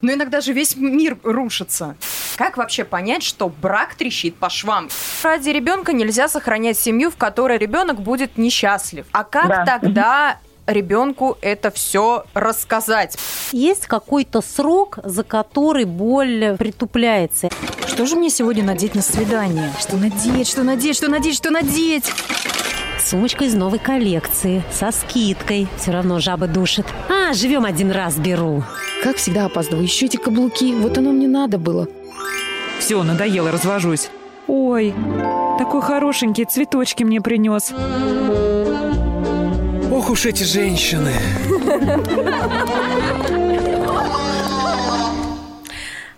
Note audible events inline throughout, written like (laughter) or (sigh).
Но иногда же весь мир рушится. Как вообще понять, что брак трещит по швам? Ради ребенка нельзя сохранять семью, в которой ребенок будет несчастлив. А как да. тогда ребенку это все рассказать? Есть какой-то срок, за который боль притупляется. Что же мне сегодня надеть на свидание? Что надеть, что надеть, что надеть, что надеть? Сумочка из новой коллекции, со скидкой. Все равно жаба душит. А, живем один раз, беру. Как всегда опаздываю. Еще эти каблуки. Вот оно мне надо было. Все, надоело, развожусь. Ой, такой хорошенький, цветочки мне принес. Ох уж эти женщины.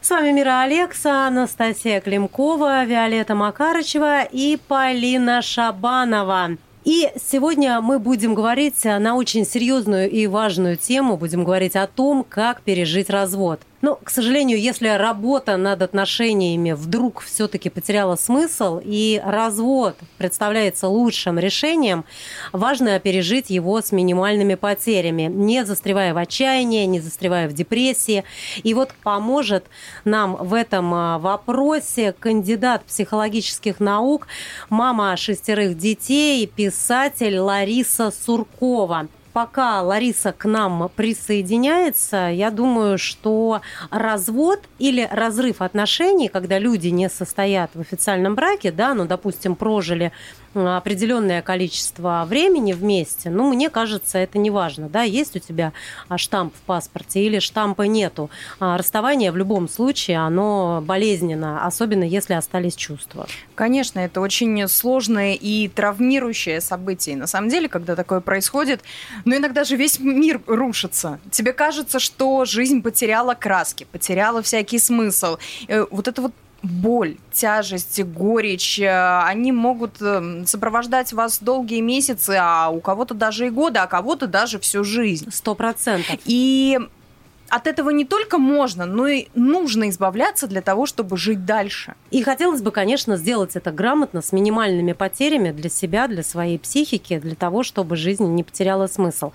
С вами Мира Алекса, Анастасия Климкова, Виолетта Макарычева и Полина Шабанова. И сегодня мы будем говорить на очень серьезную и важную тему. Будем говорить о том, как пережить развод. Но, к сожалению, если работа над отношениями вдруг все-таки потеряла смысл и развод представляется лучшим решением, важно пережить его с минимальными потерями, не застревая в отчаянии, не застревая в депрессии. И вот поможет нам в этом а, вопросе кандидат психологических наук, мама шестерых детей, писатель Лариса Суркова пока Лариса к нам присоединяется, я думаю, что развод или разрыв отношений, когда люди не состоят в официальном браке, да, ну, допустим, прожили определенное количество времени вместе, ну, мне кажется, это не важно, да, есть у тебя а, штамп в паспорте или штампа нету. А расставание в любом случае, оно болезненно, особенно если остались чувства. Конечно, это очень сложное и травмирующее событие. на самом деле, когда такое происходит, но иногда же весь мир рушится. Тебе кажется, что жизнь потеряла краски, потеряла всякий смысл. Э, вот это вот боль, тяжесть, горечь, э, они могут э, сопровождать вас долгие месяцы, а у кого-то даже и годы, а кого-то даже всю жизнь. Сто процентов. И от этого не только можно, но и нужно избавляться для того, чтобы жить дальше. И хотелось бы, конечно, сделать это грамотно, с минимальными потерями для себя, для своей психики, для того, чтобы жизнь не потеряла смысл.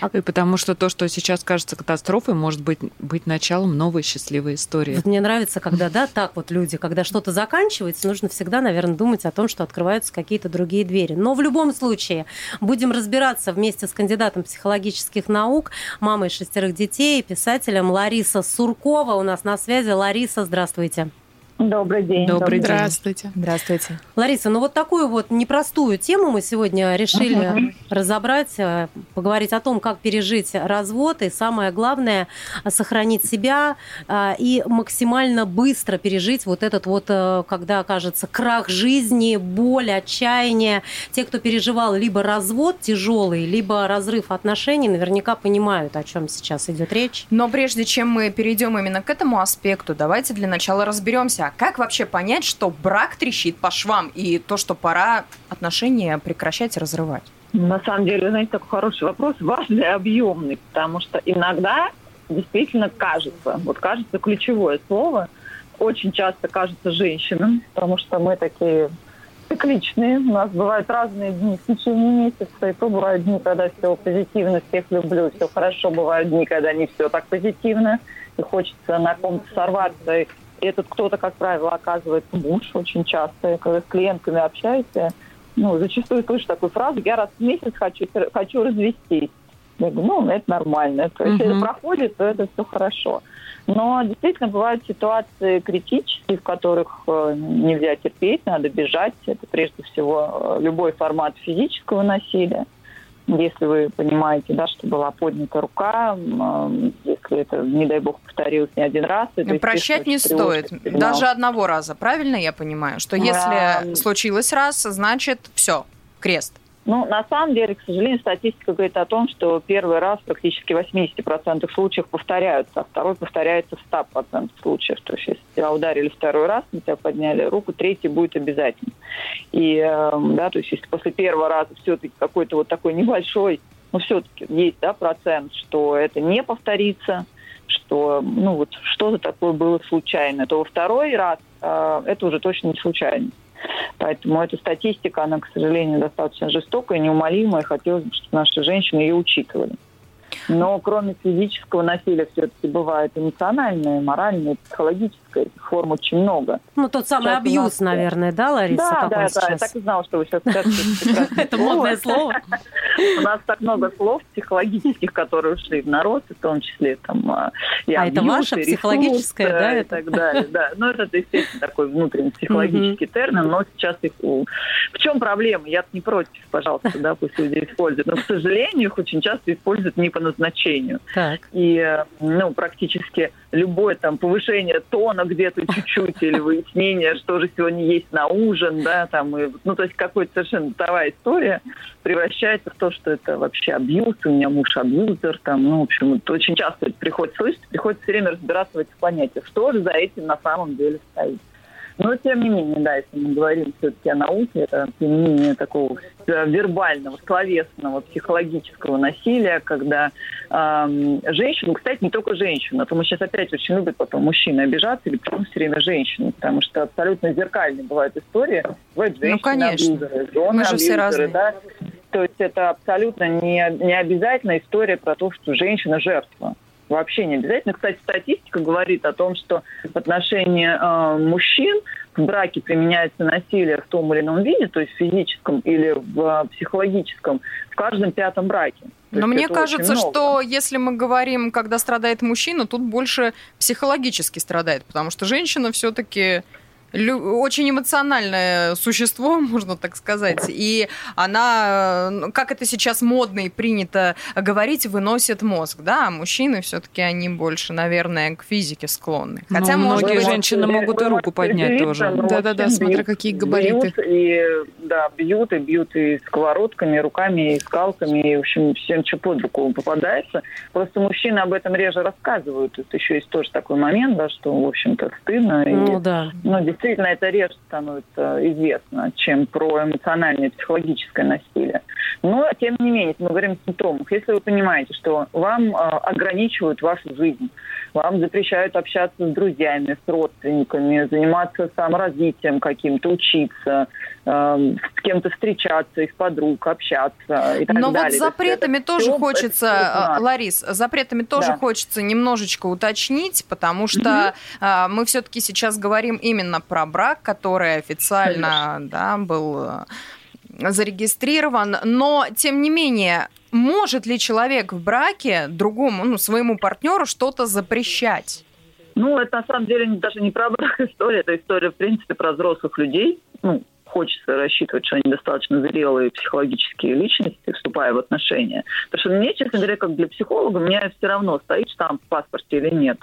А... И потому что то, что сейчас кажется катастрофой, может быть, быть началом новой счастливой истории. Вот мне нравится, когда, да, так вот люди, когда что-то заканчивается, нужно всегда, наверное, думать о том, что открываются какие-то другие двери. Но в любом случае будем разбираться вместе с кандидатом психологических наук, мамой шестерых детей, писателем писателем Лариса Суркова у нас на связи. Лариса, здравствуйте. Добрый день. Добрый день. Здравствуйте. Здравствуйте. Лариса, ну вот такую вот непростую тему мы сегодня решили uh-huh. разобрать, э, поговорить о том, как пережить развод и самое главное сохранить себя э, и максимально быстро пережить вот этот вот, э, когда кажется крах жизни, боль, отчаяние. Те, кто переживал либо развод тяжелый, либо разрыв отношений, наверняка понимают, о чем сейчас идет речь. Но прежде чем мы перейдем именно к этому аспекту, давайте для начала разберемся, как вообще понять, что брак трещит по швам и то, что пора отношения прекращать и разрывать? На самом деле, знаете, такой хороший вопрос, важный и объемный, потому что иногда действительно кажется, вот кажется ключевое слово, очень часто кажется женщинам, потому что мы такие цикличные. У нас бывают разные дни в течение месяца. И то бывают дни, когда все позитивно, всех люблю, все хорошо. Бывают дни, когда не все так позитивно. И хочется на ком-то сорваться этот кто-то, как правило, оказывается муж очень часто. Когда с клиентками общаешься, ну, зачастую слышу такую фразу, я раз в месяц хочу, хочу развестись. Я говорю, ну, это нормально. То есть, если проходит, то это все хорошо. Но действительно бывают ситуации критические, в которых э, нельзя терпеть, надо бежать. Это прежде всего э, любой формат физического насилия если вы понимаете, да, что была поднята рука, если это, не дай бог, повторилось не один раз. Это, Прощать не стоит, сигнал. даже одного раза, правильно я понимаю? Что если а... случилось раз, значит все, крест. Ну, на самом деле, к сожалению, статистика говорит о том, что первый раз практически в 80% случаев повторяются, а второй повторяется в 100% случаев. То есть, если тебя ударили второй раз, на тебя подняли руку, третий будет обязательно. И, эм, да, то есть, если после первого раза все-таки какой-то вот такой небольшой, но все-таки есть, да, процент, что это не повторится, что, ну, вот что-то такое было случайно, то во второй раз э, это уже точно не случайно. Поэтому эта статистика, она, к сожалению, достаточно жестокая, неумолимая. Хотелось бы, чтобы наши женщины ее учитывали. Но кроме физического насилия все-таки бывает эмоциональное, моральное, психологическое. Форм очень много. Ну, тот самый Сейчас абьюз, нас- наверное, да, Лариса? Да, да, да, я так и знала, что вы сейчас (laughs) скажете. (laughs) Это модное слово. (laughs) У нас так много слов психологических, которые ушли в народ, в том числе там а, А это психологическое, ресурс, да, э, И так далее, да. Ну, это, естественно, такой внутренний психологический термин, но сейчас их... В чем проблема? Я не против, пожалуйста, да, пусть люди используют. Но, к сожалению, их очень часто используют не по назначению. Так. И, э, ну, практически любое там повышение тона где-то чуть-чуть или выяснение, что же сегодня есть на ужин, да, там, и, ну, то есть какая-то совершенно бытовая история превращается в то, что это вообще абьюз, у меня муж абьюзер, там, ну, в общем, это очень часто это приходится слышать, приходится все время разбираться в этих понятиях, что же за этим на самом деле стоит. Но, тем не менее, да, если мы говорим все-таки о науке, это применение такого э, вербального, словесного, психологического насилия, когда эм, женщину, кстати, не только женщину, а то мы сейчас опять очень любят потом мужчины обижаться или почему все время женщины, потому что абсолютно зеркальные бывают истории. Бывают женщины конечно. абьюзеры, жены Мы же все разные. да. То есть это абсолютно не, не обязательно история про то, что женщина жертва. Вообще не обязательно. Кстати, статистика говорит о том, что в отношении э, мужчин в браке применяется насилие в том или ином виде, то есть в физическом или в э, психологическом, в каждом пятом браке. То Но мне кажется, что если мы говорим, когда страдает мужчина, тут больше психологически страдает, потому что женщина все-таки очень эмоциональное существо, (laughs) можно так сказать, и она, ну, как это сейчас модно и принято говорить, выносит мозг, да, а мужчины все-таки они больше, наверное, к физике склонны. Хотя, Ну, может многие быть, женщины могут и руку поднять тоже. Да-да-да, смотря какие габариты. Бьют и, да, бьют и бьют и сковородками, и руками, и скалками, и, в общем, всем, что под руку попадается. Просто мужчины об этом реже рассказывают. Это еще есть тоже такой момент, да, что, в общем-то, стыдно. и- Ну да. ну, действительно, это реже становится известно, чем про эмоциональное психологическое насилие. Но, тем не менее, мы говорим о симптомах, если вы понимаете, что вам э, ограничивают вашу жизнь, вам запрещают общаться с друзьями, с родственниками, заниматься саморазвитием каким-то, учиться, э, с кем-то встречаться, из подруг, общаться и так Но вот далее. То есть запретами это тоже всё- хочется, знак. Ларис, запретами тоже Да. хочется немножечко уточнить, потому что а, мы все-таки сейчас говорим именно про брак, который официально да, был а, зарегистрирован, но тем не менее, может ли человек в браке другому, ну, своему партнеру что-то запрещать? Ну, это на самом деле даже не про брак (laughs) история, это история, в принципе, про взрослых людей. Ну, хочется рассчитывать, что они достаточно зрелые психологические личности, вступая в отношения. Потому что мне, честно говоря, как для психолога, меня все равно стоит штамп в паспорте или нет.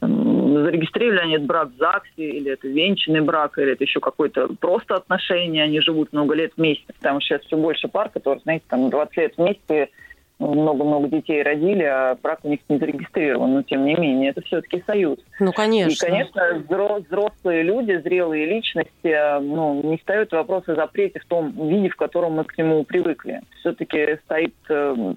Там, зарегистрировали они этот брак в ЗАГСе, или это венчанный брак, или это еще какое-то просто отношение, они живут много лет вместе. Потому что сейчас все больше пар, которые, знаете, там 20 лет вместе, много-много детей родили, а брак у них не зарегистрирован. Но, тем не менее, это все-таки союз. Ну, конечно. И, конечно, взро- взрослые люди, зрелые личности, э, ну, не ставят вопрос о запрете в том виде, в котором мы к нему привыкли. Все-таки стоит э,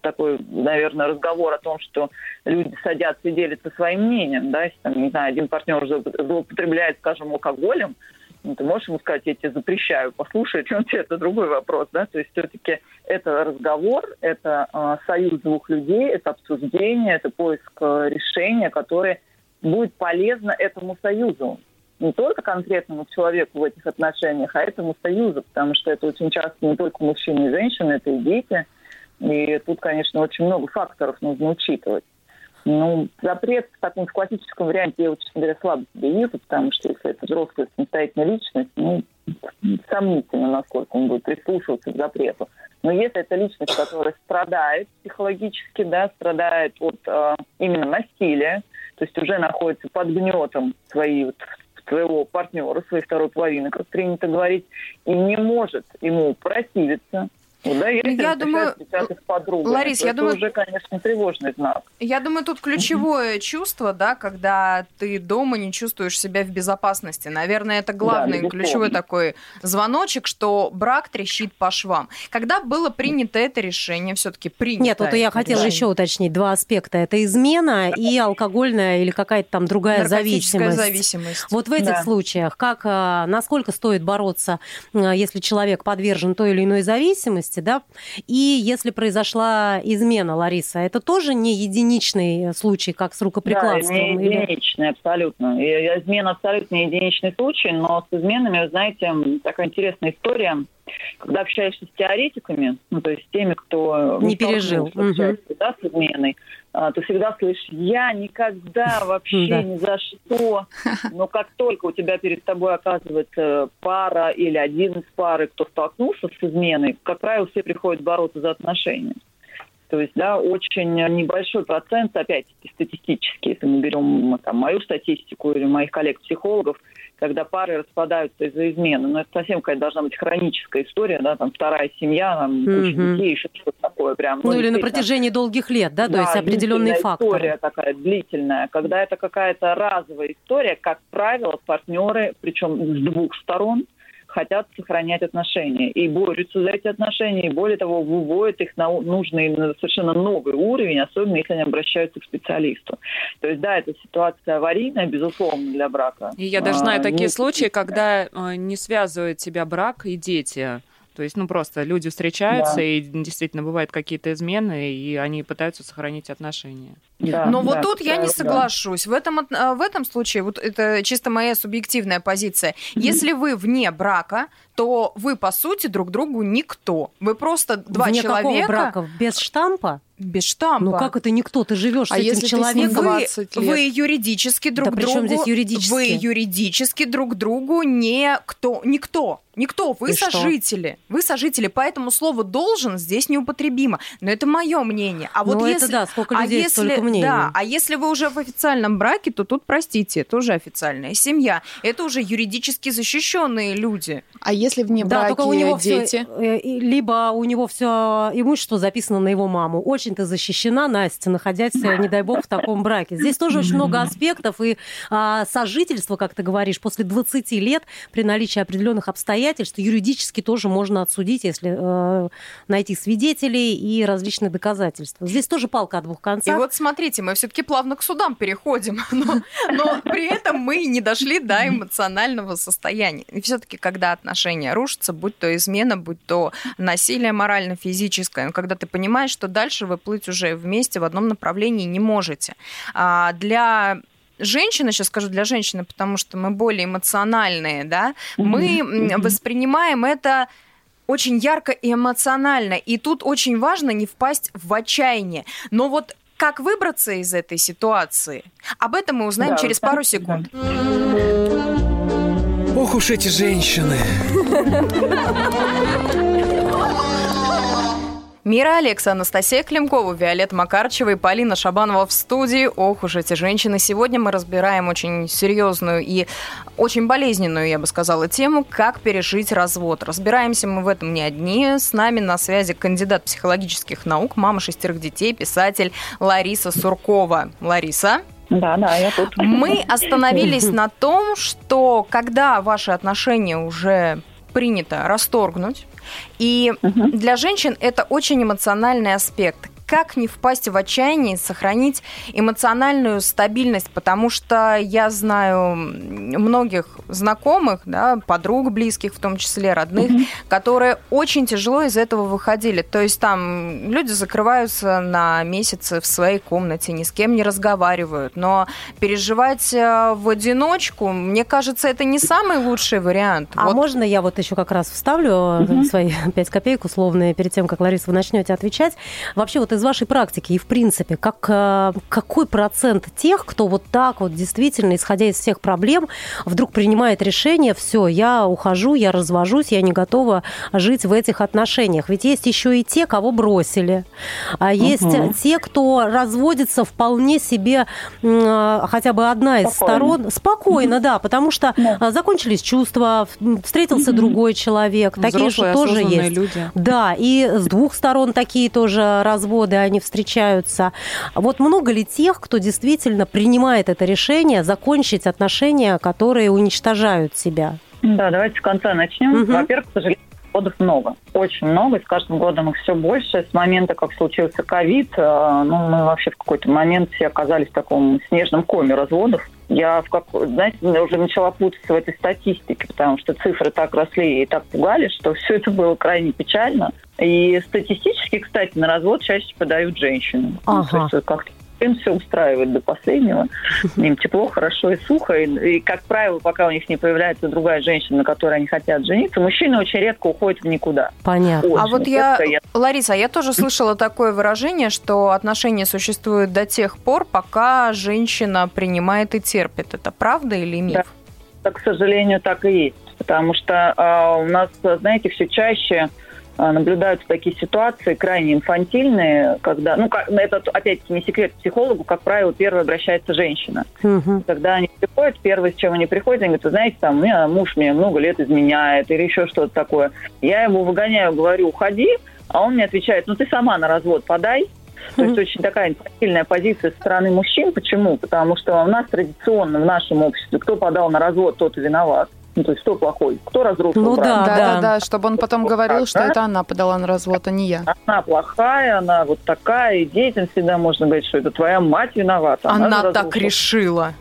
такой, наверное, разговор о том, что люди садятся и делятся своим мнением, да, если, там, не знаю, один партнер злоупо- злоупотребляет, скажем, алкоголем, ну, ты можешь ему сказать, я тебе запрещаю, послушай, (laughs) он тебе, это другой вопрос, да, то есть все-таки это разговор, это э, союз двух людей, это обсуждение, это поиск э, решения, которое будет полезно этому союзу. Не только конкретному человеку в этих отношениях, а этому союзу, потому что это очень часто не только мужчины и женщины, это и дети. И тут, конечно, очень много факторов нужно учитывать. Ну, запрет в таком в классическом варианте я, вот, честно говоря, слабо себе вижу, потому что если это взрослая самостоятельная личность, ну, сомнительно, насколько он будет прислушиваться к запрету. Но если это личность, которая страдает психологически, да, страдает от э, именно насилия, то есть уже находится под гнетом своей, вот, своего партнера, своей второй половины, как принято говорить, и не может ему противиться, ну, да, если Я думаю, подругами, Ларис, я это думаю- уже, конечно, тревожный знак. Я думаю, тут ключевое чувство, да, когда ты дома не чувствуешь себя в безопасности. Наверное, это главный, безусловно. ключевой такой звоночек, что брак трещит по швам. Когда было принято это решение, все-таки принято. Нет, вот я хотела решение? еще уточнить два аспекта. Это измена и алкогольная или какая-то там другая Наркотическая зависимость. зависимость. Вот в этих Да. случаях, как, а, насколько стоит бороться, а, если человек подвержен той или иной зависимости, части, да? И если произошла измена, Лариса, это тоже не единичный случай, как с рукоприкладством? Да, не единичный, или... абсолютно. И измена абсолютно единичный случай, но с изменами, вы знаете, такая интересная история – когда общаешься с теоретиками, ну, то есть с теми, кто не пережил угу. да, с изменой, ты всегда слышишь, я никогда (laughs) вообще ни за что. (laughs) Но как только у тебя перед тобой оказывается пара или один из пары, кто столкнулся с изменой, как правило, все приходят бороться за отношения. То есть, да, очень небольшой процент, опять-таки, статистически, если мы берем там, мою статистику или моих коллег-психологов, когда пары распадаются из-за измены. Но это совсем какая-то должна быть хроническая история, да, там вторая семья, там mm-hmm. куча детей, еще что-то такое прям. Ну, ну или на протяжении долгих лет, да, да то есть определенный фактор. история такая длительная. Когда это какая-то разовая история, как правило, партнеры, причем с двух сторон, хотят сохранять отношения и борются за эти отношения, и более того, выводят их на нужный, на совершенно новый уровень, особенно если они обращаются к специалисту. То есть, да, это ситуация аварийная, безусловно, для брака. И я даже знаю а, такие не... случаи, когда э, не связывают тебя брак и дети. То есть, ну, просто люди встречаются, да. и действительно бывают какие-то измены, и они пытаются сохранить отношения. Да, Но да, вот тут я не соглашусь. Да. В, этом, в этом случае, вот это чисто моя субъективная позиция, если вы вне брака, то вы, по сути, друг другу никто. Вы просто два вне человека... брака? Без штампа? без штампа. Ну как это никто? Ты живешь а с этим человеком. Вы, вы юридически друг да другу. здесь юридически? Вы юридически друг другу не кто, никто. Никто, вы И сожители. Что? Вы сожители, поэтому слово должен здесь неупотребимо. Но это мое мнение. А вот ну, если, это да, сколько а людей, а если, мнений. Да, а если вы уже в официальном браке, то тут, простите, это уже официальная семья. Это уже юридически защищенные люди. А если вне да, браке только у него дети? Все, э, либо у него все имущество записано на его маму. Очень ты защищена, Настя, находясь, не дай бог, в таком браке. Здесь тоже очень много аспектов. И а, сожительство, как ты говоришь, после 20 лет при наличии определенных обстоятельств юридически тоже можно отсудить, если э, найти свидетелей и различные доказательства. Здесь тоже палка о двух концах. И вот смотрите, мы все-таки плавно к судам переходим, (laughs) но, но при этом мы не дошли до эмоционального состояния. И все-таки, когда отношения рушатся, будь то измена, будь то насилие морально-физическое, когда ты понимаешь, что дальше вы плыть уже вместе в одном направлении не можете. А для женщина, сейчас скажу для женщины, потому что мы более эмоциональные, да, мы воспринимаем это очень ярко и эмоционально. И тут очень важно не впасть в отчаяние. Но вот как выбраться из этой ситуации? Об этом мы узнаем да, через пару секунд. Ох уж эти женщины. (laughs) Мира Алекса, Анастасия Климкова, Виолетта Макарчева и Полина Шабанова в студии. Ох уж эти женщины. Сегодня мы разбираем очень серьезную и очень болезненную, я бы сказала, тему «Как пережить развод». Разбираемся мы в этом не одни. С нами на связи кандидат психологических наук, мама шестерых детей, писатель Лариса Суркова. Лариса? Да, да, я тут. Мы остановились на том, что когда ваши отношения уже принято расторгнуть, и угу. для женщин это очень эмоциональный аспект как не впасть в отчаяние сохранить эмоциональную стабильность, потому что я знаю многих знакомых, да, подруг близких, в том числе родных, mm-hmm. которые очень тяжело из этого выходили. То есть там люди закрываются на месяцы в своей комнате, ни с кем не разговаривают, но переживать э, в одиночку, мне кажется, это не самый лучший вариант. А вот. можно я вот еще как раз вставлю mm-hmm. свои (laughs) пять копеек условные перед тем, как Лариса вы начнете отвечать? Вообще вот из из вашей практики и в принципе, как, э, какой процент тех, кто вот так вот действительно, исходя из всех проблем, вдруг принимает решение, все, я ухожу, я развожусь, я не готова жить в этих отношениях. Ведь есть еще и те, кого бросили. А есть угу. те, кто разводится вполне себе, э, хотя бы одна из спокойно. сторон, спокойно, угу. да, потому что да. закончились чувства, встретился угу. другой человек. Взрослые, такие же тоже есть. Люди. Да, и с двух сторон такие тоже разводы годы они встречаются. Вот много ли тех, кто действительно принимает это решение закончить отношения, которые уничтожают себя? Да, давайте с конца начнем. Угу. Во-первых, к сожалению, разводов много, очень много, и с каждым годом их все больше. С момента, как случился ковид, э, ну, мы вообще в какой-то момент все оказались в таком снежном коме разводов. Я, в как, знаете, уже начала путаться в этой статистике, потому что цифры так росли и так пугали, что все это было крайне печально. И статистически, кстати, на развод чаще подают женщины. Ага. Ну, то есть как-то им все устраивает до последнего. (laughs) Им тепло, хорошо и сухо. И, и, как правило, пока у них не появляется другая женщина, на которой они хотят жениться, мужчины очень редко уходят в никуда. Понятно. А Очень вот я, редко. Лариса, я тоже слышала такое выражение, что отношения существуют до тех пор, пока женщина принимает и терпит. Это правда или миф? Да. Так, к сожалению, так и есть. Потому что э, у нас, знаете, все чаще наблюдаются такие ситуации крайне инфантильные, когда, ну, как, это опять-таки не секрет психологу, как правило, первой обращается женщина. Мгм. Когда они приходят, первое, с чем они приходят, они говорят, вы знаете, там, у меня муж мне много лет изменяет или еще что-то такое. Я его выгоняю, говорю, уходи, а он мне отвечает, ну, ты сама на развод подай. То есть очень такая инфантильная позиция со стороны мужчин. Почему? Потому что у нас традиционно в нашем обществе кто подал на развод, тот и виноват. Ну, то есть кто плохой? Кто разрушил Ну брак? да, да, да. да, да, чтобы он потом говорил, что это она подала на развод, а не я. Она плохая, она вот такая, и детям всегда можно говорить, что это твоя мать виновата. Она же так решила.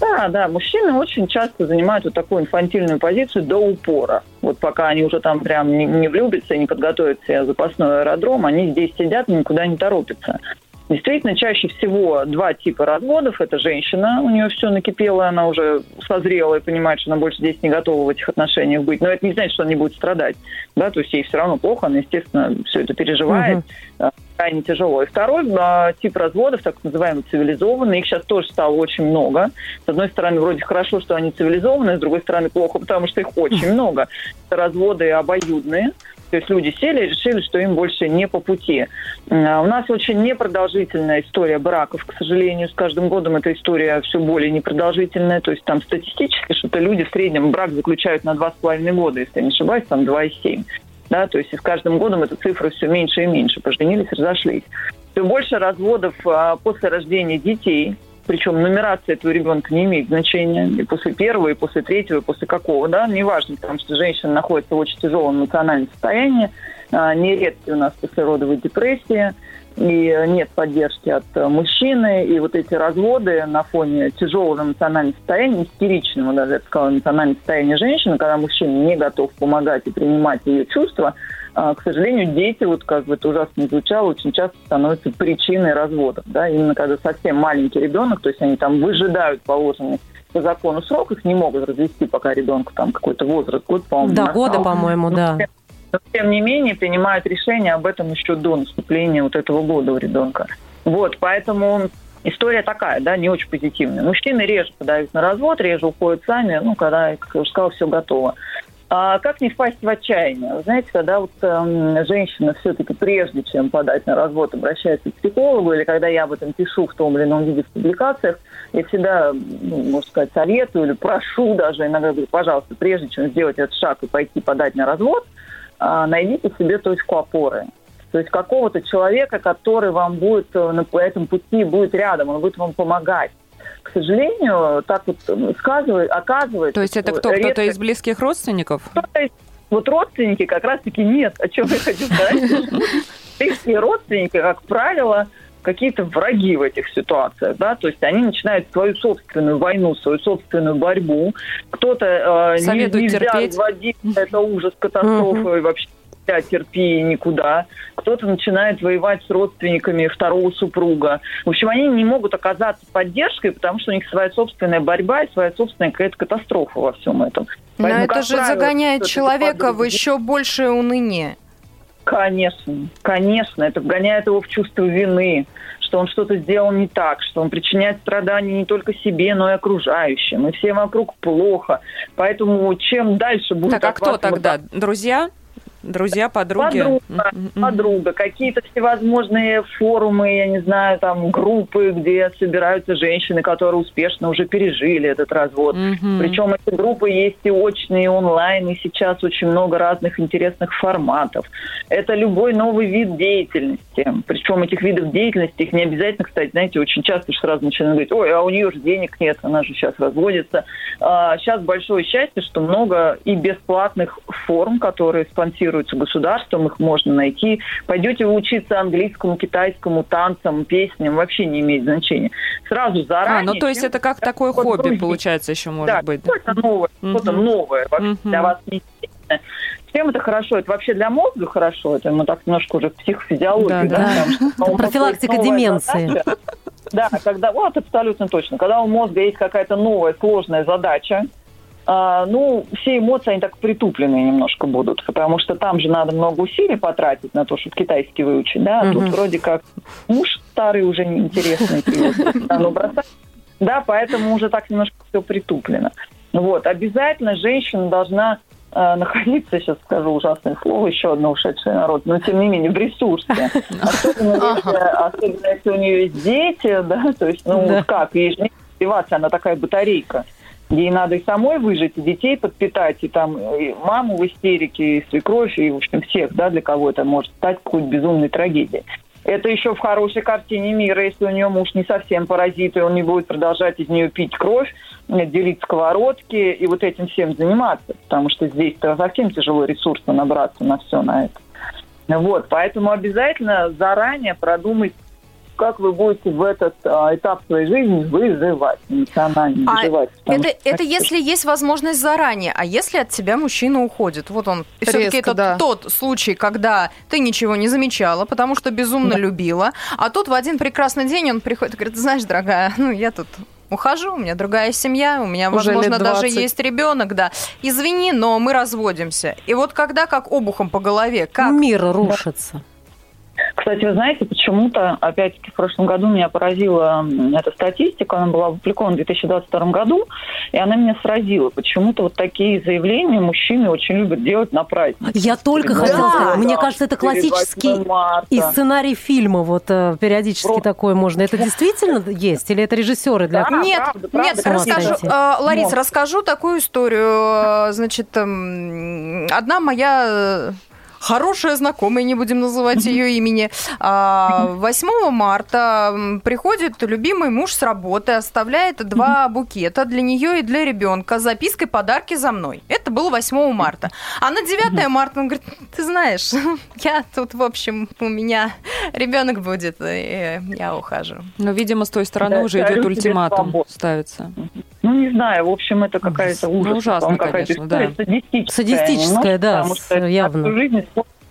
Да, да, мужчины очень часто занимают вот такую инфантильную позицию до упора. Вот пока они уже там прям не, не влюбятся и не подготовят себе запасной аэродром, они здесь сидят и никуда не торопятся. Действительно, чаще всего два типа разводов. Это женщина, у нее все накипело, она уже созрела и понимает, что она больше здесь не готова в этих отношениях быть. Но это не значит, что она не будет страдать. Да, то есть ей все равно плохо, она, естественно, все это переживает. э, Крайне тяжело. И второй э, тип разводов, так называемый цивилизованный, их сейчас тоже стало очень много. С одной стороны, вроде хорошо, что они цивилизованные, с другой стороны, плохо, потому что их очень (laughs) много. Это разводы обоюдные. То есть люди сели и решили, что им больше не по пути. Э, У нас очень непродолжительная история браков, к сожалению. С каждым годом эта история все более непродолжительная. То есть там статистически что-то люди в среднем брак заключают на 2,5 года, если я не ошибаюсь, там 2,7. Да, то есть и с каждым годом эта цифра все меньше и меньше. Поженились, разошлись. Все больше разводов а, после рождения детей. Причем нумерация этого ребенка не имеет значения. И после первого, и после третьего, и после какого, да, неважно, потому что женщина находится в очень тяжелом эмоциональном состоянии. А, Нередки у нас послеродовые депрессии, и нет поддержки от мужчины. И вот эти разводы на фоне тяжелого эмоционального состояния, истеричного даже, я бы сказала, эмоционального состояния женщины, когда мужчина не готов помогать и принимать ее чувства, к сожалению, дети, вот как бы это ужасно не звучало, очень часто становятся причиной разводов. Да? Именно когда совсем маленький ребенок, то есть они там выжидают положенный по закону срок, их не могут развести, пока ребенку там какой-то возраст, год, по-моему, До не года, настал. по-моему, Но да. но, тем не менее, принимают решение об этом еще до наступления вот этого года у ребенка. Вот, поэтому история такая, да, не очень позитивная. Мужчины реже подают на развод, реже уходят сами, ну, когда, как я уже сказала, все готово. А как не впасть в отчаяние? Вы знаете, когда вот эм, женщина все-таки прежде, чем подать на развод, обращается к психологу, или когда я об этом пишу в том или ином виде в публикациях, я всегда, ну, можно сказать, советую или прошу даже, иногда говорю, пожалуйста, прежде чем сделать этот шаг и пойти подать на развод, а, найдите себе точку опоры. То есть какого-то человека, который вам будет э, на по этому пути будет рядом, он будет вам помогать. К сожалению, так вот э, сказывает, оказывается... То есть это кто? Кто-то редко- из близких родственников? (laughs) кто-то из- Вот родственники как раз-таки нет. О чем я хочу сказать? (laughs) Близкие родственники, как правило, какие-то враги в этих ситуациях, да, то есть они начинают свою собственную войну, свою собственную борьбу. Кто-то э, не, Советует нельзя терпеть. разводить, это ужас, катастрофа, и вообще нельзя, терпи никуда. Кто-то начинает воевать с родственниками второго супруга. В общем, они не могут оказаться поддержкой, потому что у них своя собственная борьба и своя собственная какая-то катастрофа во всем этом. Но Поэтому, это как же правило, загоняет человека в еще большее уныние. Конечно, конечно, это вгоняет его в чувство вины, что он что-то сделал не так, что он причиняет страдания не только себе, но и окружающим, и всем вокруг плохо. Поэтому чем дальше будет... Так, а кто тогда? Друзья? Друзья, подруги. Подруга, подруга, какие-то всевозможные форумы, я не знаю, там группы, где собираются женщины, которые успешно уже пережили этот развод. Мгм. Причем эти группы есть и очные, и онлайн, и сейчас очень много разных интересных форматов. Это любой новый вид деятельности. Причем этих видов деятельности, их не обязательно, кстати, знаете, очень часто же сразу начинают говорить, ой, а у нее же денег нет, она же сейчас разводится. А, сейчас большое счастье, что много и бесплатных форм, которые спонсируются государством, их можно найти. Пойдете вы учиться английскому, китайскому, танцам, песням, вообще не имеет значения. Сразу А, заранее... ну то есть это как такое хобби, получается, еще может да, быть. да? что-то новое, что-то Мгм. новое вообще Мгм. для вас неизвестное. Всем это хорошо, это вообще для мозга хорошо, это мы так немножко уже в психофизиологию, Да, да, да. у мозга Профилактика деменции. задача. Да, когда, вот абсолютно точно, когда у мозга есть какая-то новая сложная задача, а, ну, все эмоции, они так притупленные немножко будут, потому что там же надо много усилий потратить на то, чтобы китайский выучить, да, а тут вроде как муж старый уже неинтересный, да, поэтому уже так немножко все притуплено. Вот, обязательно женщина должна э, находиться, сейчас скажу ужасное слово, еще одно ушедшее народ, но тем не менее в ресурсе. Особенно если, особенно если у нее есть дети, да, то есть, ну, Да. как, ей же не деваться, она такая батарейка. Ей надо и самой выжить, и детей подпитать, и там и маму в истерике, и свекровь, и, в общем, всех, да, для кого это может стать какой-то безумной трагедией. Это еще в хорошей картине мира, если у нее муж не совсем паразит, и он не будет продолжать из нее пить кровь, э, делить сковородки и вот этим всем заниматься, потому что здесь-то совсем тяжело ресурсно набраться на все на это. Вот, поэтому обязательно заранее продумать, как вы будете в этот а, этап своей жизни выживать, эмоционально А выживать. Это, что- это если есть возможность заранее, а если от тебя мужчина уходит? Вот он. Все-таки это да. тот случай, когда ты ничего не замечала, потому что безумно любила, а тут в один прекрасный день он приходит и говорит, знаешь, дорогая, ну я тут ухожу, у меня другая семья, у меня, Уже возможно, даже 20. есть ребенок, да. Извини, но мы разводимся. И вот когда как обухом по голове, как? Мир рушится. Кстати, вы знаете, почему-то, опять-таки, в прошлом году меня поразила эта статистика, она была опубликована в 2022 году, и она меня сразила. Почему-то вот такие заявления мужчины очень любят делать на праздник. Я только хотела сказать, мне кажется, это перед 8 классический и сценарий фильма вот э, периодически Про- такое можно. Это (laughs) действительно есть? Или это режиссеры для... Да. Нет, правда, правда, нет, расскажу, э, Ларис, расскажу такую историю. Э, Значит, эм, одна моя э, хорошая знакомая, не будем называть ее имени, а, 8 марта м, приходит любимый муж с работы, оставляет два букета для нее и для ребенка с запиской «Подарки за мной». Это было 8 марта. А на 9 марта он говорит, ты знаешь, (laughs) я тут, в общем, у меня ребенок будет, и я ухожу. Но, видимо, с той стороны Да, уже идет ультиматум ставится. Ну, не знаю, в общем, это какая-то Ну, ужас. ужасно, по-моему, какая-то конечно, история да. садистическая. Садистическая, да, Потому что это явно. всю жизнь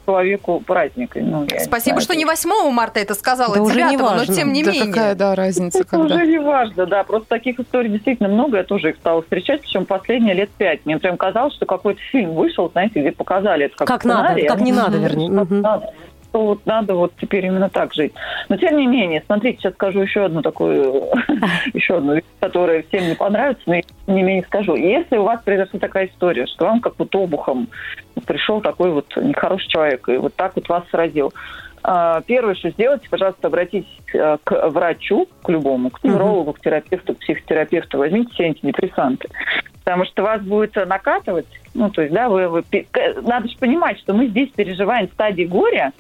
человеку праздник. Ну, Спасибо, знаю, что это не 8 марта это сказала, Да а уже 9 но тем не да менее. какая, да, разница, Это когда. уже не важно, да. Просто таких историй действительно много. Я тоже их стала встречать, причем последние лет пять. Мне прям казалось, что какой-то фильм вышел, знаете, где показали это как, Как надо, как не надо, ну, вернее. как надо. Что вот надо вот теперь именно так жить. Но тем не менее, смотрите, сейчас скажу еще одну такую, (laughs) еще одну вещь, которая всем не понравится, но я тем не менее скажу. Если у вас произошла такая история, что вам как вот обухом пришел такой вот нехороший человек и вот так вот вас сразил, а, Первое, что сделайте, пожалуйста, обратитесь э, к врачу, к любому, к неврологу, к терапевту, к психотерапевту, возьмите все антидепрессанты. Потому что вас будет накатывать, ну, то есть, да, вы, вы надо же понимать, что мы здесь переживаем стадии горя,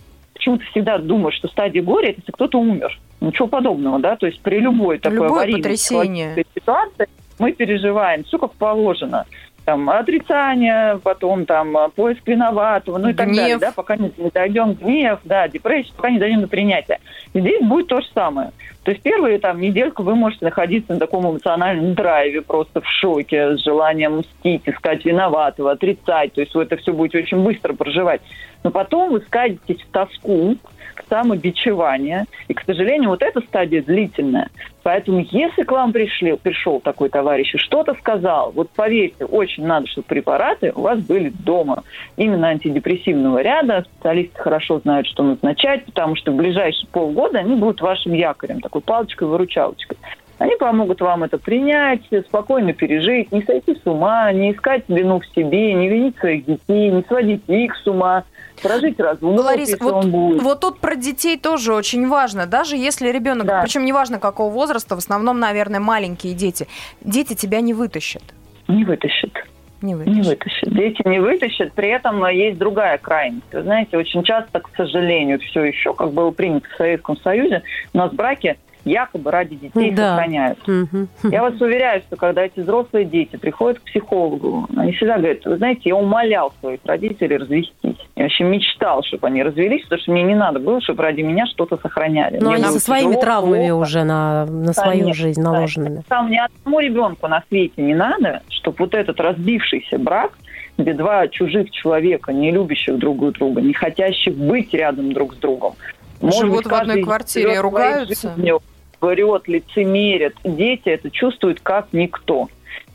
почему-то всегда думаю, что стадия горя – это если кто-то умер. Ничего подобного, да, то есть при любой такой Любое аварийной ситуации мы переживаем все как положено. Там отрицание, потом там поиск виноватого, ну и так Гнев. далее, да, пока не не дойдем гнев, да, депрессия, пока не дойдем до принятия. Здесь будет то же самое. То есть первые там недельку вы можете находиться на таком эмоциональном драйве, просто в шоке, с желанием мстить, искать виноватого, отрицать. То есть вы это все будете очень быстро проживать. Но потом вы скатитесь в тоску, в самобичевание. И, к сожалению, вот эта стадия длительная. Поэтому, если к вам пришли, пришел такой товарищ и что-то сказал, вот поверьте, очень надо, чтобы препараты у вас были дома. Именно антидепрессивного ряда. Специалисты хорошо знают, что нужно начать, потому что в ближайшие полгода они будут вашим якорем, такой палочкой-выручалочкой. Они помогут вам это принять, спокойно пережить, не сойти с ума, не искать вину в себе, не винить своих детей, не сводить их с ума, прожить развод, Ларис, если вот, вот тут про детей тоже очень важно. Даже если ребенок, Да. причем неважно какого возраста, в основном, наверное, маленькие дети, дети тебя не вытащат. Не вытащит. Не вытащат. Не вытащит. Дети не вытащат. При этом э, есть другая крайность. Вы знаете, очень часто, к сожалению, все еще, как было принято в Советском Союзе, у нас браки якобы ради детей Да. сохраняются. Мгм. Я вас уверяю, что когда эти взрослые дети приходят к психологу, они всегда говорят, вы знаете, я умолял своих родителей развестись. Я вообще мечтал, чтобы они развелись, потому что мне не надо было, чтобы ради меня что-то сохраняли. Но Мне они со своими тяжело, травмами плохо. уже на, на свою Конечно, жизнь да. наложенными. Там ни одному ребенку на свете не надо, чтобы вот этот разбившийся брак, где два чужих человека, не любящих друг друга, не хотящих быть рядом друг с другом, Живут в одной квартире, ругаются. жизнью, врет, лицемерит. Дети это чувствуют как никто.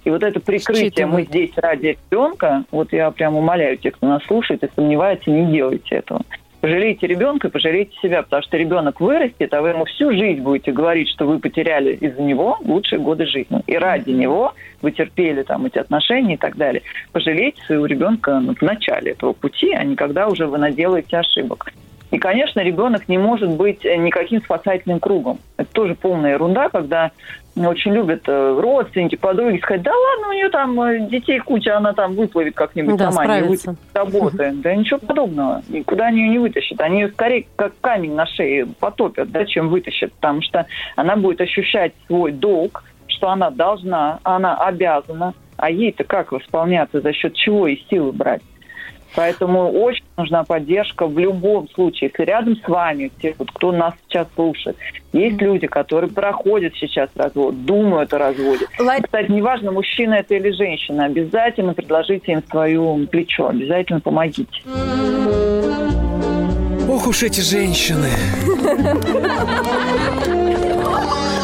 И вот это прикрытие «мы Считывают. здесь ради ребенка», вот я прям умоляю тех, кто нас слушает и сомневается, не делайте этого. Пожалейте ребенка и пожалейте себя, потому что ребенок вырастет, а вы ему всю жизнь будете говорить, что вы потеряли из-за него лучшие годы жизни. И ради него вы терпели там эти отношения и так далее. Пожалейте своего ребенка в начале этого пути, а не когда уже вы наделаете ошибок. И, конечно, ребенок не может быть э, никаким спасательным кругом. Это тоже полная ерунда, когда очень любят э, родственники, подруги сказать, да ладно, у нее там э, детей куча, она там выплывет как-нибудь Да, сама, не справится. выйдет с работы. (laughs) Да ничего подобного. Никуда они ее не вытащат. Они ее скорее как камень на шее потопят, да, чем вытащат. Потому что она будет ощущать свой долг, что она должна, она обязана. А ей-то как восполняться, за счет чего и силы брать? Поэтому очень нужна поддержка в любом случае. Если рядом с вами, те, вот, кто нас сейчас слушает, есть люди, которые проходят сейчас развод, думают о разводе. Лар- Кстати, неважно, мужчина это или женщина, обязательно предложите им свое плечо, обязательно помогите. Ох уж эти женщины. (laughs)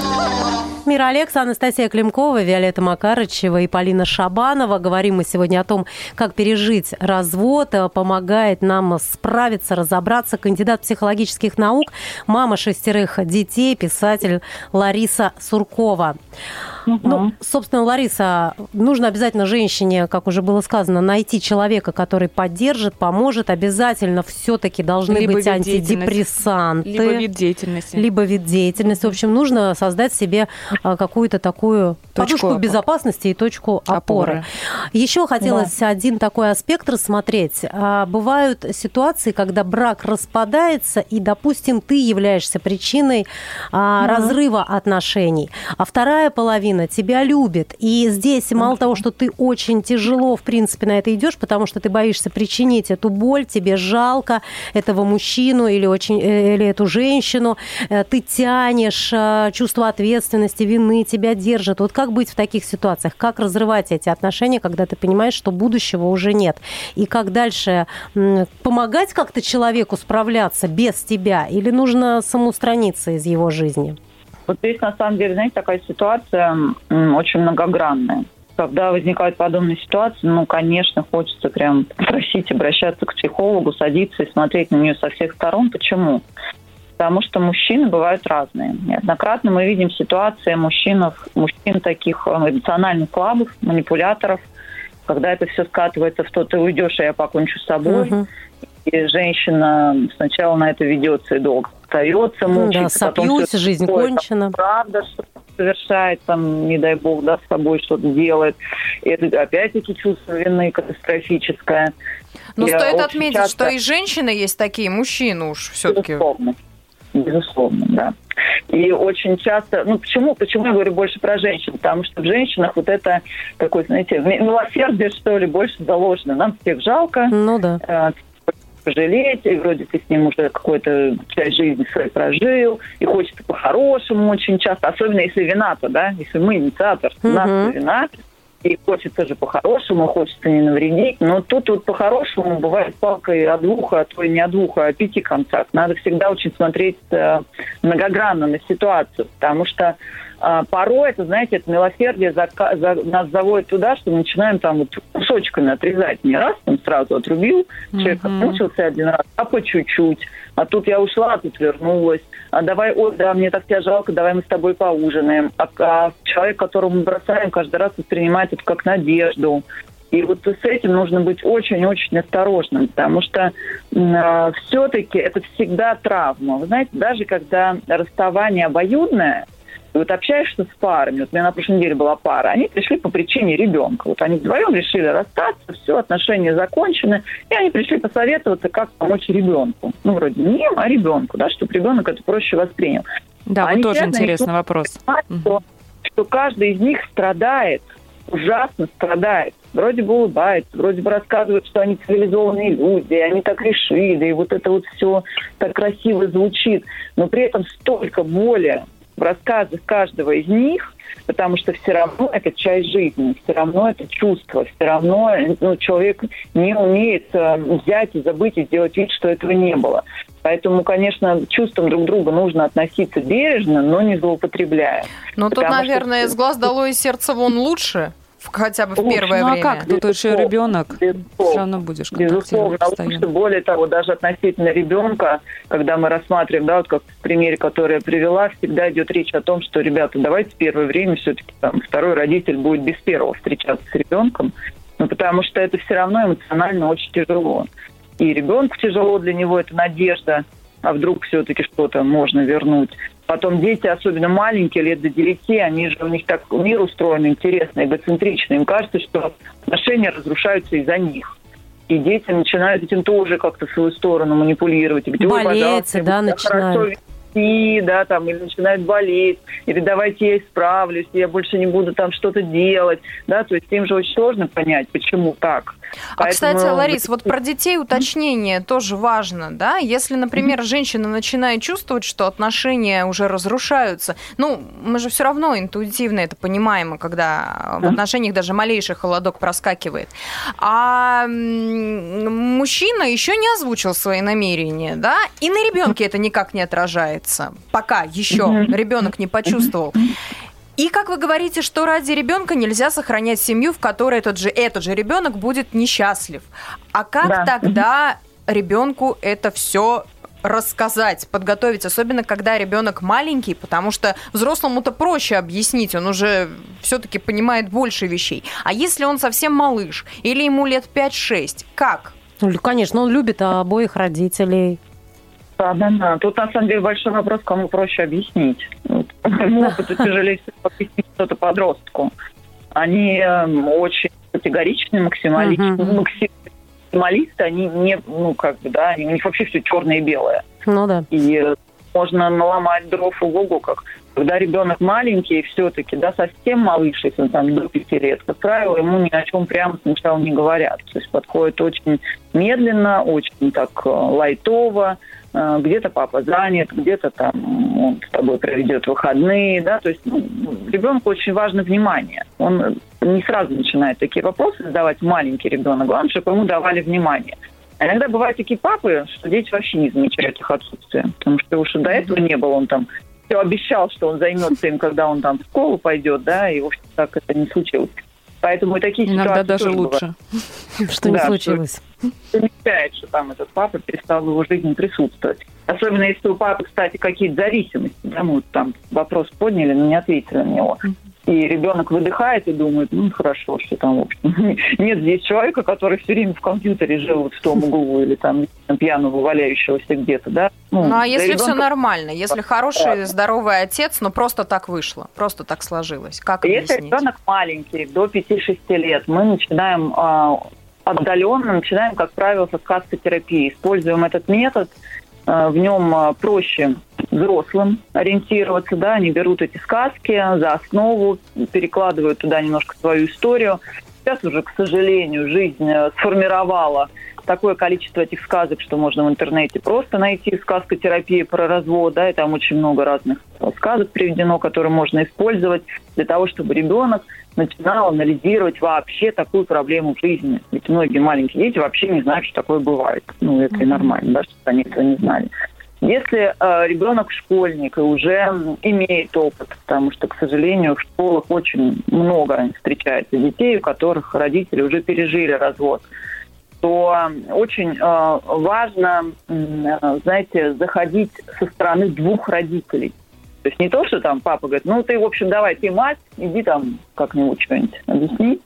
Мира Алекса, Анастасия Климкова, Виолетта Макарычева и Полина Шабанова. Говорим мы сегодня о том, как пережить развод. Э, Помогает нам справиться, разобраться кандидат психологических наук, мама шестерых детей, писатель Лариса Суркова. Ну, собственно, Лариса, нужно обязательно женщине, как уже было сказано, найти человека, который поддержит, поможет. Обязательно все-таки должны Либо быть антидепрессанты. Либо вид деятельности. либо вид деятельности. В общем, нужно создать себе а, какую-то такую Точку подушку опоры. безопасности и точку опоры. Опоры. Еще хотелось один такой аспект рассмотреть. А, Бывают ситуации, когда брак распадается, и, допустим, ты являешься причиной а, разрыва отношений, а вторая половина тебя любит. И здесь мало того, что ты очень тяжело, в принципе, на это идешь, потому что ты боишься причинить эту боль, тебе жалко этого мужчину или, очень, э, или эту женщину, э, ты тянешь э, чувство ответственности, вины, тебя держит. Вот как быть в таких ситуациях? Как разрывать эти отношения, когда ты понимаешь, что будущего уже нет? И как дальше помогать как-то человеку справляться без тебя? Или нужно самоустраниться из его жизни? Вот здесь, на самом деле, знаете, такая ситуация очень многогранная. Когда возникают подобные ситуации, ну, конечно, хочется прям просить обращаться к психологу, садиться и смотреть на нее со всех сторон. Почему? Потому что мужчины бывают разные. Неоднократно мы видим ситуации мужчин, мужчин таких э, эмоционально слабых, манипуляторов, когда это все скатывается в то, ты уйдешь, а я покончу с собой. Мгм. И женщина сначала на это ведется и долго остается, Ну да, мучается. потом сопьюсь, всё жизнь такое, кончена. там, правда, что совершает, там, не дай бог, да, с собой что-то делает. И это опять-таки чувство вины катастрофическое. Но И стоит отметить, часто- что и женщины есть такие, мужчины уж все-таки. Безусловно. Безусловно, да. И очень часто, ну почему, почему я говорю больше про женщин? Потому что в женщинах вот это такое, знаете, милосердие, что ли, больше заложено. Нам всех жалко, Ну да. Пожалеть, и вроде ты с ним уже какую-то часть жизни своей прожил, и хочется по-хорошему очень часто, особенно если вина-то, да, если мы инициатор, у нас Мгм. вина, и хочется же по-хорошему, хочется не навредить, но тут вот по-хорошему бывает палкой о двух, а то и не о двух, а о пяти концах. Надо всегда очень смотреть э, многогранно на ситуацию, потому что порой, это, знаете, это милосердие зака- за- нас заводит туда, что мы начинаем там вот кусочками отрезать. Не раз там сразу отрубил, человек Мгм. отмучился один раз, а по чуть-чуть. А тут я ушла, а тут вернулась. А давай, ой, да, мне так тебя жалко, давай мы с тобой поужинаем. А, а человек, которого мы бросаем, каждый раз воспринимает это как надежду. И вот с этим нужно быть очень-очень осторожным, потому что э, все-таки это всегда травма. Вы знаете, даже когда расставание обоюдное, и вот общаешься с парами, вот у меня на прошлой неделе была пара, они пришли по причине ребенка. Вот они вдвоем решили расстаться, все, отношения закончены, и они пришли посоветоваться, как помочь ребенку. Ну, вроде не им, а ребенку, да, чтобы ребенок это проще воспринял. Да, Они вот тоже честно интересный вопрос. понимать, что, что каждый из них страдает, ужасно страдает. Вроде бы улыбается, вроде бы рассказывают, что они цивилизованные люди, они так решили, и вот это вот все так красиво звучит. Но при этом столько боли в рассказах каждого из них, потому что все равно это часть жизни, все равно это чувство, все равно ну, человек не умеет э, взять и забыть и сделать вид, что этого не было. Поэтому, конечно, чувствам друг друга нужно относиться бережно, но не злоупотребляя. Но тут, Потому что- наверное, с глаз долой из сердца вон лучше, в- хотя бы в Лучше. первое Ну а время. как? Тут еще Безусловно. ребенок. Все Безусловно. равно будешь Безусловно, что постоянно. более того, даже относительно ребенка, когда мы рассматриваем, да, вот как в примере, который я привела, всегда идет речь о том, что, ребята, давайте первое время все-таки там второй родитель будет без первого встречаться с ребенком, ну, потому что это все равно эмоционально очень тяжело. И ребенку тяжело, для него это надежда, а вдруг все-таки что-то можно вернуть. Потом дети, особенно маленькие, лет до 9, они же, у них так мир устроен интересно, эгоцентрично. Им кажется, что отношения разрушаются из-за них. И дети начинают этим тоже как-то в свою сторону манипулировать. И говорить, «Ой, Болеть, пожалуйста, я да, так хорошо вести», да, там, или начинают болеть, или давайте я исправлюсь, я больше не буду там что-то делать, да, то есть им же очень сложно понять, почему так. А, кстати, Поэтому- Ларис, вот про детей уточнение тоже важно, да? Если, например, женщина начинает чувствовать, что отношения уже разрушаются, ну, мы же все равно интуитивно это понимаем, когда в Да. отношениях даже малейший холодок проскакивает. А мужчина еще не озвучил свои намерения, да? И на ребенке это никак не отражается. Пока еще ребенок не почувствовал. И как вы говорите, что ради ребенка нельзя сохранять семью, в которой этот же, этот же ребенок будет несчастлив. А как Да. тогда ребенку это все рассказать, подготовить, особенно когда ребенок маленький, потому что взрослому-то проще объяснить, он уже все-таки понимает больше вещей. А если он совсем малыш или ему лет 5-6, как? Ну, конечно, он любит обоих родителей. Да, да, да. Тут на самом деле большой вопрос, кому проще объяснить. Вот. (laughs) Опыту тяжелее объяснить что-то подростку. Они эм, очень категоричны, максималисты, Мгм. максималисты, они не, ну, как бы, да, они- у них вообще все черное и белое. Ну да. И э, можно наломать дров ого как. Когда ребенок маленький, все-таки, да, совсем малыш, если он там до пяти лет, как правило, ему ни о чем прямо сначала не говорят. То есть подходит очень медленно, очень так э, лайтово, где-то папа занят, где-то там он с тобой проведет выходные, да, то есть ну, ребенку очень важно внимание. Он не сразу начинает такие вопросы задавать маленький ребенок, главное, чтобы ему давали внимание. А иногда бывают такие папы, что дети вообще не замечают их отсутствие. Потому что уж до этого не было. Он там все обещал, что он займется им, когда он там в школу пойдет, да, и, в общем, так это не случилось. Поэтому и такие Иногда ситуации даже тоже лучше. Что не Да, случилось. Замечает, что там этот папа перестал в его жизни присутствовать. Особенно если у папы, кстати, какие-то зависимости. Да, мы вот там вопрос подняли, но не ответили на него. И ребенок выдыхает и думает, ну хорошо, что там, в общем, (laughs) нет здесь человека, который все время в компьютере жил вот в том (laughs) углу или там пьяного валяющегося где-то, да. Ну, а для если все ребенка- нормально, если хороший, здоровый отец, но просто так вышло, просто так сложилось, как Если объяснить? ребенок маленький, до 5-6 лет, мы начинаем а, отдаленно, начинаем, как правило, со сказкотерапии. Используем этот метод, а, в нем а, проще взрослым ориентироваться, да, они берут эти сказки за основу, перекладывают туда немножко свою историю. Сейчас уже, к сожалению, жизнь э, сформировала такое количество этих сказок, что можно в интернете просто найти сказкотерапия про развод, да, и там очень много разных э, сказок приведено, которые можно использовать для того, чтобы ребенок начинал анализировать вообще такую проблему в жизни. Ведь многие маленькие дети вообще не знают, что такое бывает. Ну, это и нормально, да, что они этого не знали. Если э, ребенок школьник и уже имеет опыт, потому что, к сожалению, в школах очень много встречается детей, у которых родители уже пережили развод, то очень э, важно, э, знаете, заходить со стороны двух родителей. То есть не то, что там папа говорит, ну ты, в общем, давай, ты мать, иди там как-нибудь что-нибудь объясни.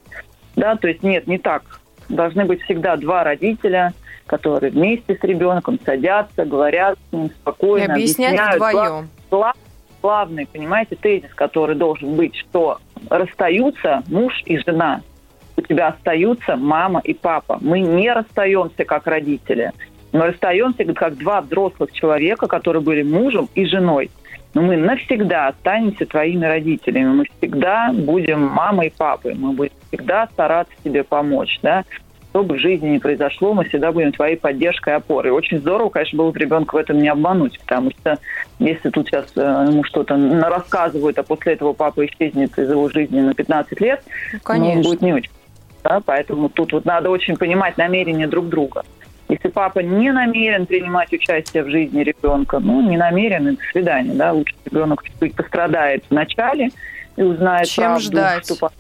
Да, то есть нет, не так. Должны быть всегда два родителя, которые вместе с ребенком садятся, говорят с ним спокойно, И объясняют объясняют. вдвоем. Глав- Главный, понимаете, тезис, который должен быть, что расстаются муж и жена. У тебя остаются мама и папа. Мы не расстаемся как родители. Мы расстаемся как два взрослых человека, которые были мужем и женой. Но мы навсегда останемся твоими родителями. Мы всегда будем мамой и папой. Мы будем всегда стараться тебе помочь. Да? Что бы в жизни не произошло, мы всегда будем твоей поддержкой и опорой. Очень здорово, конечно, было бы ребенка в этом не обмануть, потому что если тут сейчас э, ему что-то рассказывают, а после этого папа исчезнет из его жизни на 15 лет, Ну, ну, конечно. будет не очень. Да? Поэтому тут вот надо очень понимать намерения друг друга. Если папа не намерен принимать участие в жизни ребенка, ну, не намерен, и до свидания, да, лучше ребенок чуть-чуть пострадает в начале и узнает Чем правду, ждать? что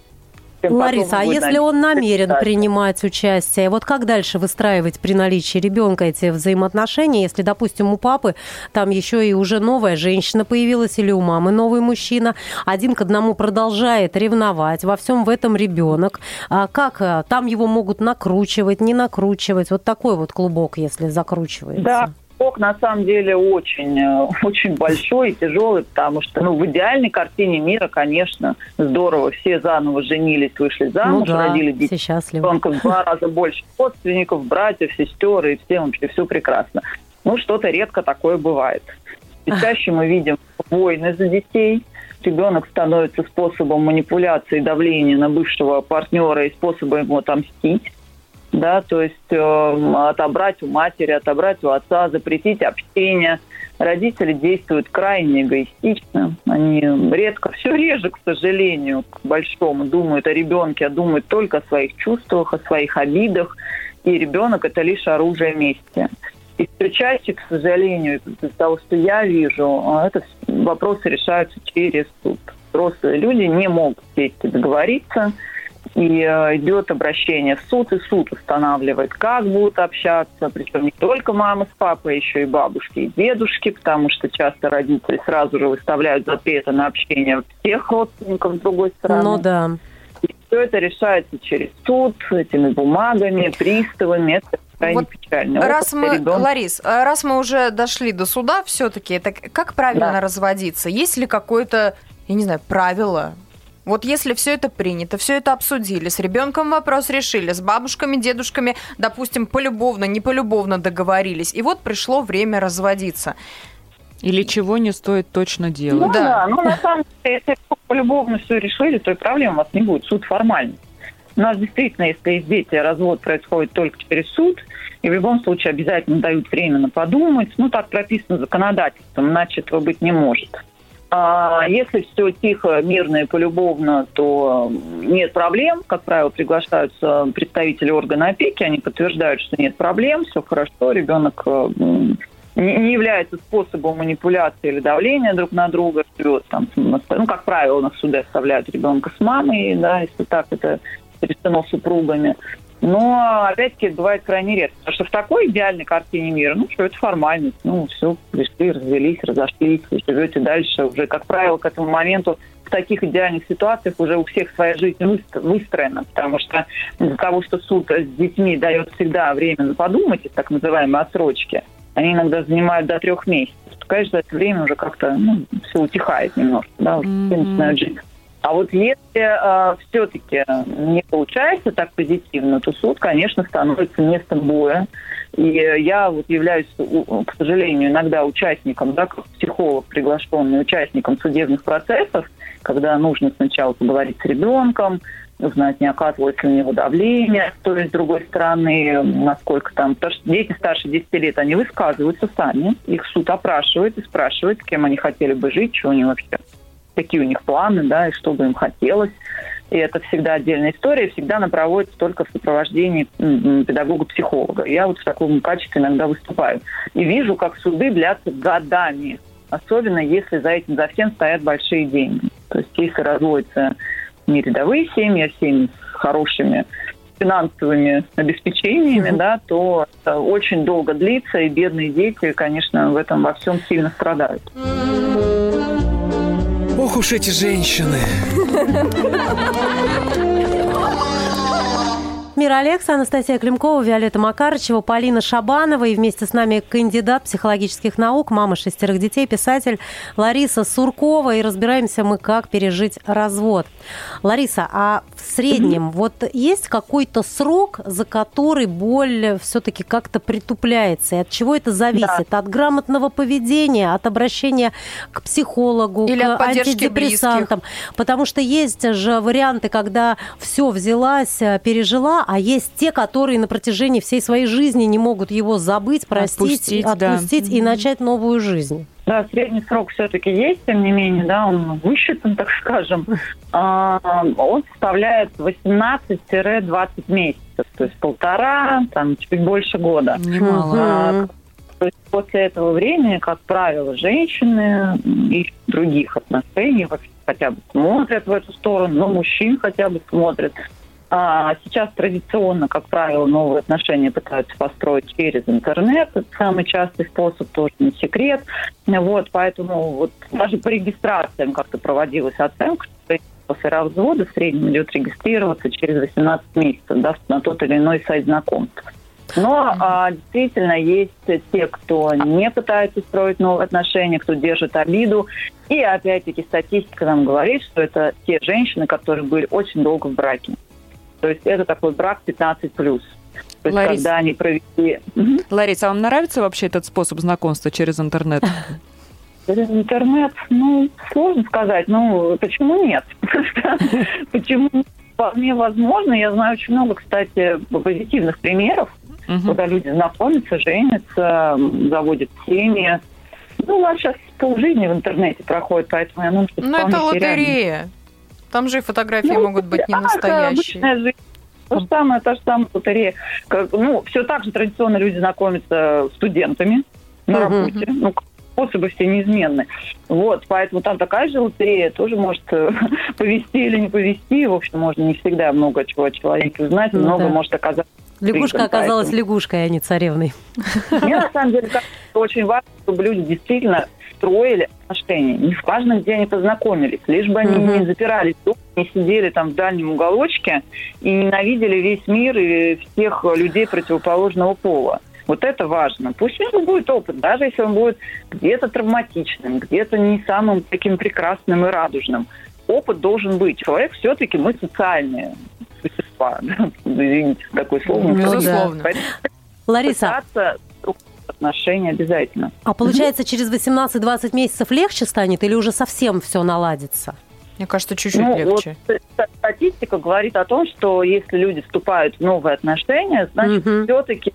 Лариса, а будет если он намерен принимать участие, вот как дальше выстраивать при наличии ребенка эти взаимоотношения, если, допустим, у папы там еще и уже новая женщина появилась или у мамы новый мужчина, один к одному продолжает ревновать, во всем в этом ребенок, а как а, там его могут накручивать, не накручивать, вот такой вот клубок, если закручивается. Да, Шок на самом деле очень, э, (laughs) очень большой и тяжелый, потому что ну, в идеальной картине мира, конечно, здорово. Все заново женились, вышли ну замуж, да, родили детей. все счастливы. в два (laughs) раза больше родственников, братьев, сестер, и всем вообще все прекрасно. Ну, что-то редко такое бывает. И чаще мы видим войны за детей. Ребенок становится способом манипуляции, давления на бывшего партнера и способом ему отомстить. Да, то есть э, отобрать у матери, отобрать у отца, запретить общение. Родители действуют крайне эгоистично. Они редко, все реже, к сожалению, к большому, думают о ребенке, а думают только о своих чувствах, о своих обидах. И ребенок – это лишь оружие мести. И все чаще, к сожалению, из того, что я вижу, а, это вопросы решаются через суд. Взрослые люди не могут сесть и договориться, и э, идет обращение в суд, и суд устанавливает, как будут общаться, причем не только мама с папой, еще и бабушки и дедушки, потому что часто родители сразу же выставляют запреты на общение всех родственников с другой стороны. Ну да. И все это решается через суд, этими бумагами, приставами. Это крайне Вот печально. Раз мы, ребенка- Ларис, а раз мы уже дошли до суда, все-таки, так как правильно Да. разводиться? Есть ли какое-то, я не знаю, правило? Вот если все это принято, все это обсудили, с ребенком вопрос решили, с бабушками, дедушками, допустим, полюбовно, не полюбовно договорились, и вот пришло время разводиться. Или чего не стоит точно Ну делать. Да. да. ну на самом деле, если полюбовно все решили, то и проблем у вас не будет. Суд формальный. У нас действительно, если есть дети, развод происходит только через суд, и в любом случае обязательно дают время на подумать. Ну, так прописано законодательством, иначе этого быть не может. А если все тихо, мирно и полюбовно, то нет проблем. Как правило, приглашаются представители органа опеки, они подтверждают, что нет проблем, все хорошо, ребенок э, не является способом манипуляции или давления друг на друга, живет там, ну, как правило, у нас суды оставляют ребенка с мамой, да, если так это решено супругами. Но, опять-таки, это бывает крайне редко. Потому что в такой идеальной картине мира, ну, что это формальность. Ну, все, пришли, развелись, разошлись, вы живете дальше. Уже, как правило, к этому моменту в таких идеальных ситуациях уже у всех своя жизнь выст- выстроена. Потому что из-за того, что суд с детьми дает всегда время подумать, так называемые отсрочки, они иногда занимают до трех месяцев. То, конечно, за это время уже как-то ну, все утихает немножко, да, уже все Мгм. начинают жить. А вот если все-таки не получается так позитивно, то суд, конечно, становится местом боя. И э, я вот являюсь, к сожалению, иногда участником, да, как психолог, приглашенный участником судебных процессов, когда нужно сначала поговорить с ребенком, узнать, не оказывалось ли у него давление, то есть с другой стороны, насколько там... Потому что дети старше 10 лет, они высказываются сами, их суд опрашивает и спрашивает, с кем они хотели бы жить, что они вообще какие у них планы, да, и что бы им хотелось. И это всегда отдельная история, всегда она проводится только в сопровождении педагога-психолога. Я вот в таком качестве иногда выступаю. И вижу, как суды длятся годами, особенно если за этим за всем стоят большие деньги. То есть если разводятся не рядовые семьи, а семьи с хорошими финансовыми обеспечениями, да, то это очень долго длится, и бедные дети, конечно, в этом во всем сильно страдают. Ох уж эти женщины. Мира Алекса, Анастасия Климкова, Виолетта Макарычева, Полина Шабанова и вместе с нами кандидат психологических наук, мама шестерых детей, писатель Лариса Суркова. И разбираемся мы, как пережить развод. Лариса, а в среднем вот есть какой-то срок, за который боль все-таки как-то притупляется? И от чего это зависит? От грамотного поведения, от обращения к психологу, Или к антидепрессантам? Потому что есть же варианты, когда все взялась, э, пережила, а есть те, которые на протяжении всей своей жизни не могут его забыть, простить, Отпустить, да. отпустить и начать новую жизнь. Да, средний срок все-таки есть, тем не менее, да, он высчитан, так скажем. А, Он составляет 18-20 месяцев, то есть полтора, там, чуть больше года. Немало. Мгм. То есть после этого времени, как правило, женщины и других отношений хотя бы смотрят в эту сторону, но мужчин хотя бы смотрят. А сейчас традиционно, как правило, новые отношения пытаются построить через интернет. Это самый частый способ, тоже не секрет. Вот, поэтому вот даже по регистрациям как-то проводилась оценка, что после развода в среднем идет регистрироваться через 18 месяцев да, на тот или иной сайт знакомств. Но а, действительно есть те, кто не пытается строить новые отношения, кто держит обиду. И опять-таки статистика нам говорит, что это те женщины, которые были очень долго в браке. То есть это такой брак 15 плюс. То есть Ларис. когда они провели. Лариса, а вам нравится вообще этот способ знакомства через интернет? Через интернет, ну, сложно сказать. Ну, почему нет? (laughs) Почему вполне возможно. Я знаю очень много, кстати, позитивных примеров, когда люди знакомятся, женятся, заводят семьи. Ну, у нас сейчас полжизни в интернете проходит, поэтому я думаю, что Ну, это лотерея. Там же и фотографии Ну, могут быть не настоящие. обычная жизнь. То же самое, та же самая лотерея. Как, ну, все так же традиционно люди знакомятся с студентами на работе. Ну, способы все неизменны. Вот, поэтому там такая же лотерея тоже может э, (laughs) повести или не повести. В общем, можно не всегда много чего о человеке узнать, Ну много да. может оказаться. Лягушка оказалась поэтому. лягушкой, а не царевной. Мне на самом деле кажется, очень важно, чтобы люди действительно строили отношения. Не важно, где они познакомились. Лишь бы они Мгм. не запирались дома, не сидели там в дальнем уголочке и ненавидели весь мир и всех людей противоположного пола. Вот это важно. Пусть у него будет опыт, даже если он будет где-то травматичным, где-то не самым таким прекрасным и радужным. Опыт должен быть. Человек все-таки мы социальные существа. (laughs) Извините, такое слово. Безусловно. Поэтому Лариса, пытаться отношения обязательно. а получается, через 18-20 месяцев легче станет или уже совсем все наладится? Мне кажется, чуть-чуть Ну, легче. вот ст- статистика говорит о том, что если люди вступают в новые отношения, значит, Мгм. все-таки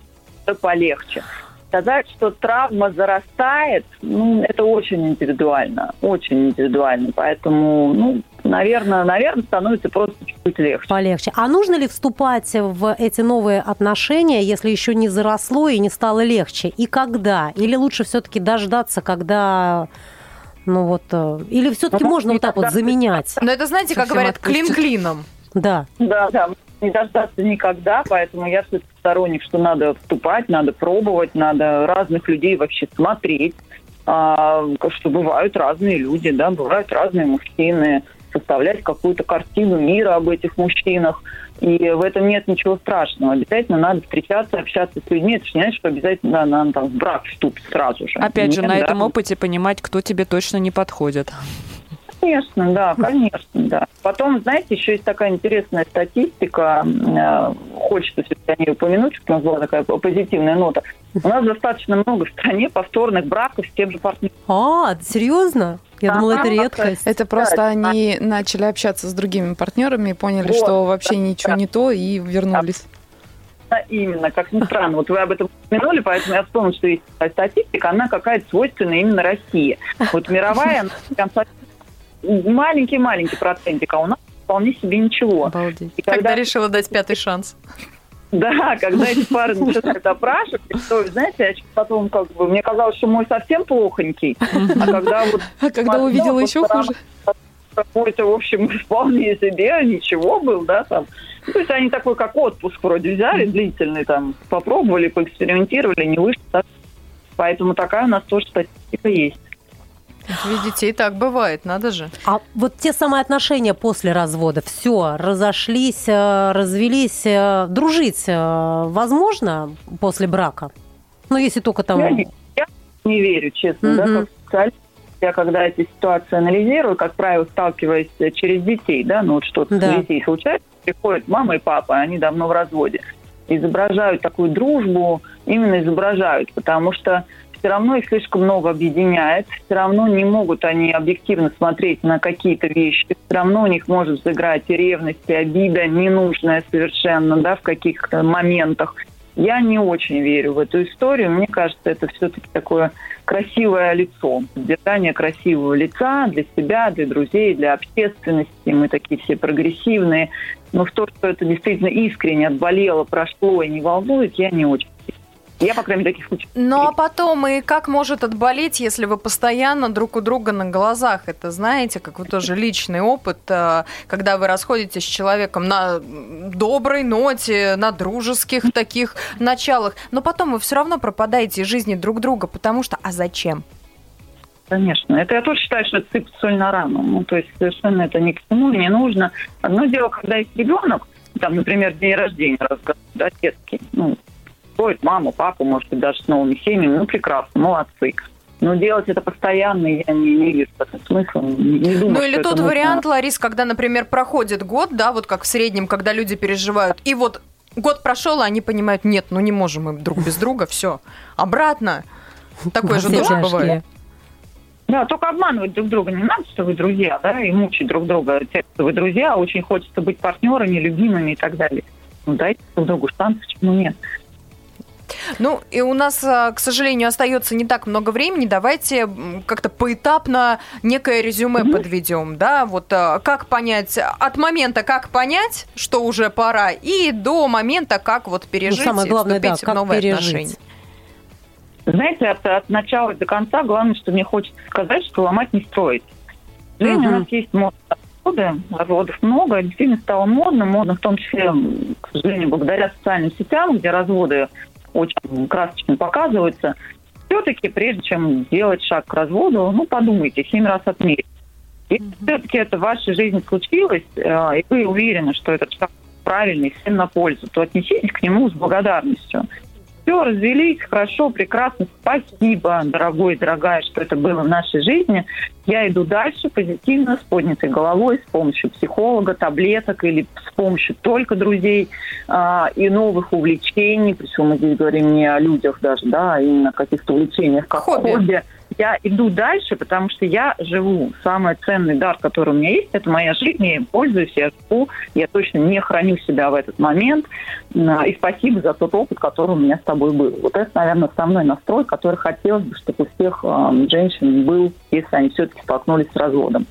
полегче. Сказать, что травма зарастает, ну, это очень индивидуально, очень индивидуально. Поэтому, ну, наверное, наверное, становится просто чуть-чуть легче. Полегче. А нужно ли вступать в эти новые отношения, если еще не заросло и не стало легче? И когда? Или лучше все-таки дождаться, когда... Ну вот, э, или все-таки Ну, можно вот так вот заменять? Но это, знаете, как говорят, клин отпустит. клином. Да. Да, да, не дождаться никогда, поэтому я все-таки сторонник, что надо вступать, надо пробовать, надо разных людей вообще смотреть, а, что бывают разные люди, да, бывают разные мужчины, составлять какую-то картину мира об этих мужчинах. И в этом нет ничего страшного. Обязательно надо встречаться, общаться с людьми. Это же не значит, что обязательно надо там, в брак вступить сразу же. Опять же, Нет, на да. этом опыте понимать, кто тебе точно не подходит. Конечно, да, конечно, да. Потом, знаете, еще есть такая интересная статистика, э, хочется все-таки о ней упомянуть, чтобы у нас была такая позитивная нота. У нас достаточно много в стране повторных браков с тем же партнером. А, серьезно? Я думала, это редкость. Это просто они начали общаться с другими партнерами, поняли, Вот, что вообще да, ничего да. не то и вернулись. Именно, как ни странно. Вот вы об этом упомянули, поэтому я вспомнила, что есть статистика, она какая-то свойственна именно России. Вот мировая, она маленький-маленький процентик, а у нас вполне себе ничего. Обалдеть. И Когда решила дать пятый шанс. Да, когда эти пары начинают опрашивать, то, знаете, я потом как бы, мне казалось, что мой совсем плохонький, а когда вот... А когда увидела еще хуже. Какой-то, в общем, (laughs) вполне себе, ничего был, да, там. Ну, то есть они такой, как отпуск вроде взяли длительный, там, попробовали, поэкспериментировали, не вышло. так. Поэтому такая у нас тоже статистика есть. Видите, и так бывает, надо же. А вот те самые отношения после развода, все, разошлись, э, развелись, э, дружить э, возможно после брака? Ну, если только там... Я не, я не верю, честно, да, Мгм. как специалист. Я когда эти ситуации анализирую, как правило, сталкиваясь через детей, да, ну вот что-то Да. с детей случается, приходят мама и папа, они давно в разводе, изображают такую дружбу, именно изображают, потому что все равно их слишком много объединяет, все равно не могут они объективно смотреть на какие-то вещи, все равно у них может сыграть и ревность, и обида ненужная совершенно, да, в каких-то моментах. Я не очень верю в эту историю. Мне кажется, это все-таки такое красивое лицо, поддержание красивого лица для себя, для друзей, для общественности. Мы такие все прогрессивные. Но в то, что это действительно искренне отболело, прошло и не волнует, я не очень. Я, по крайней мере, таких случаев. Ну а потом, и как может отболеть, если вы постоянно друг у друга на глазах? Это знаете, как вы тоже личный опыт, э, когда вы расходитесь с человеком на доброй ноте, на дружеских таких началах, но потом вы все равно пропадаете из жизни друг друга, потому что, а зачем? Конечно. Это я тоже считаю, что это сыпать соль на рану. Ну, то есть совершенно это ни к чему, не нужно. Одно дело, когда есть ребенок, там, например, день рождения разговаривает, да, детский, ну, стоит маму, папу, может быть, даже с новыми семьями, ну, прекрасно, молодцы. Но делать это постоянно я не, не вижу в этом смысла. Не, не думаю, Ну или тот нужно. вариант, Ларис, когда, например, проходит год, да, вот как в среднем, когда люди переживают, и вот год прошел, а они понимают, нет, ну не можем мы друг без друга, все, обратно. Такое же тоже бывает. Да, только обманывать друг друга не надо, что вы друзья, да, и мучить друг друга, тем, что вы друзья, а очень хочется быть партнерами, любимыми и так далее. Ну, дайте друг другу шанс, почему нет? Ну, и у нас, а, к сожалению, остается не так много времени. Давайте как-то поэтапно некое резюме подведем, да, вот а, как понять, от момента, как понять, что уже пора, и до момента, как вот пережить Ну, самое и главное, да, вступить в как новые пережить. отношения. Знаете, от, от начала до конца главное, что мне хочется сказать, что ломать не строить. Сожалению, Мгм. у нас есть модные разводы, разводов много, действительно стало модно, модно в том числе, к сожалению, благодаря социальным сетям, где разводы очень красочно показываются. Все-таки, прежде чем делать шаг к разводу, ну, подумайте, семь раз отмерьте. Если все-таки это в вашей жизни случилось, э, и вы уверены, что этот шаг правильный, всем на пользу, то отнеситесь к нему с благодарностью. Все, развелись, хорошо, прекрасно, спасибо, дорогой, дорогая, что это было в нашей жизни. Я иду дальше позитивно, с поднятой головой, с помощью психолога, таблеток или с помощью только друзей а, и новых увлечений. Причем мы здесь говорим не о людях даже, да, а именно о каких-то увлечениях, как Хобби. хобби. Я иду дальше, потому что я живу. Самый ценный дар, который у меня есть, это моя жизнь, я им пользуюсь, я живу, я точно не храню себя в этот момент. А, И спасибо за тот опыт, который у меня с тобой был. Вот это, наверное, основной настрой, который хотелось бы, чтобы у всех э, женщин был, если они все-таки столкнулись с разводом.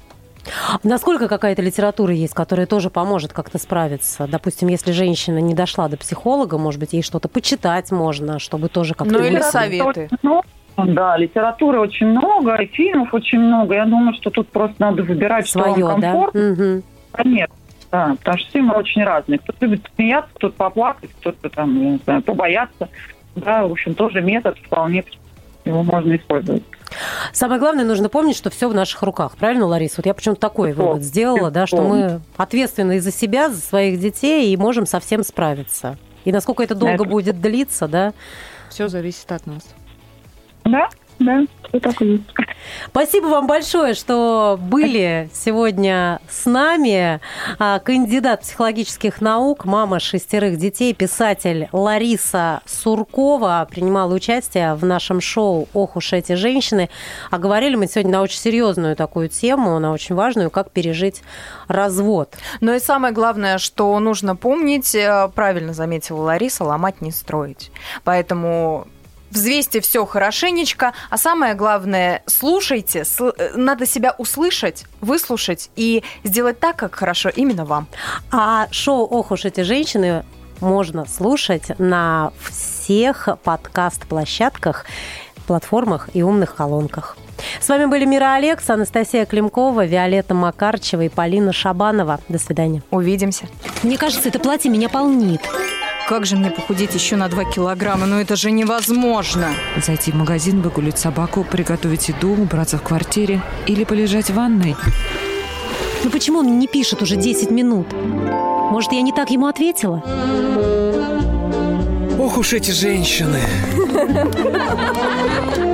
Насколько какая-то литература есть, которая тоже поможет как-то справиться? Допустим, если женщина не дошла до психолога, может быть, ей что-то почитать можно, чтобы тоже как-то... Ну, или советы. Много, Да, литературы очень много, и фильмов очень много. Я думаю, что тут просто надо выбирать, что Свое, вам да? комфортно. Мгм. Конечно, да, потому что фильмы очень разные. Кто-то любит смеяться, кто-то поплакать, кто-то там, я не знаю, побояться. Да, в общем, тоже метод вполне его можно использовать. Самое главное, нужно помнить, что все в наших руках. Правильно, Лариса? Вот я почему-то такой Безусловно. вывод сделала, да, что мы ответственны за себя, за своих детей и можем со всем справиться. И насколько это долго Это- будет длиться, да? Все зависит от нас. Да, да, все так и есть. Спасибо вам большое, что были сегодня с нами. А, Кандидат психологических наук, мама шестерых детей, писатель Лариса Суркова принимала участие в нашем шоу «Ох уж эти женщины». А говорили мы сегодня на очень серьезную такую тему, на очень важную, как пережить развод. Но и самое главное, что нужно помнить, э, правильно заметила Лариса, ломать не строить. Поэтому взвесьте все хорошенечко, а самое главное, слушайте, сл- э, надо себя услышать, выслушать и сделать так, как хорошо именно вам. А шоу «Ох уж эти женщины» можно слушать на всех подкаст-площадках, платформах и умных колонках. С вами были Мира Алекс, Анастасия Климкова, Виолетта Макарчева и Полина Шабанова. До свидания. Увидимся. Мне кажется, это платье меня полнит. Как же мне похудеть еще на 2 килограмма? Ну это же невозможно. Зайти в магазин, выгулить собаку, приготовить еду, убраться в квартире или полежать в ванной. Ну почему он не пишет уже 10 минут? Может, я не так ему ответила? Ох уж эти женщины. (laughs)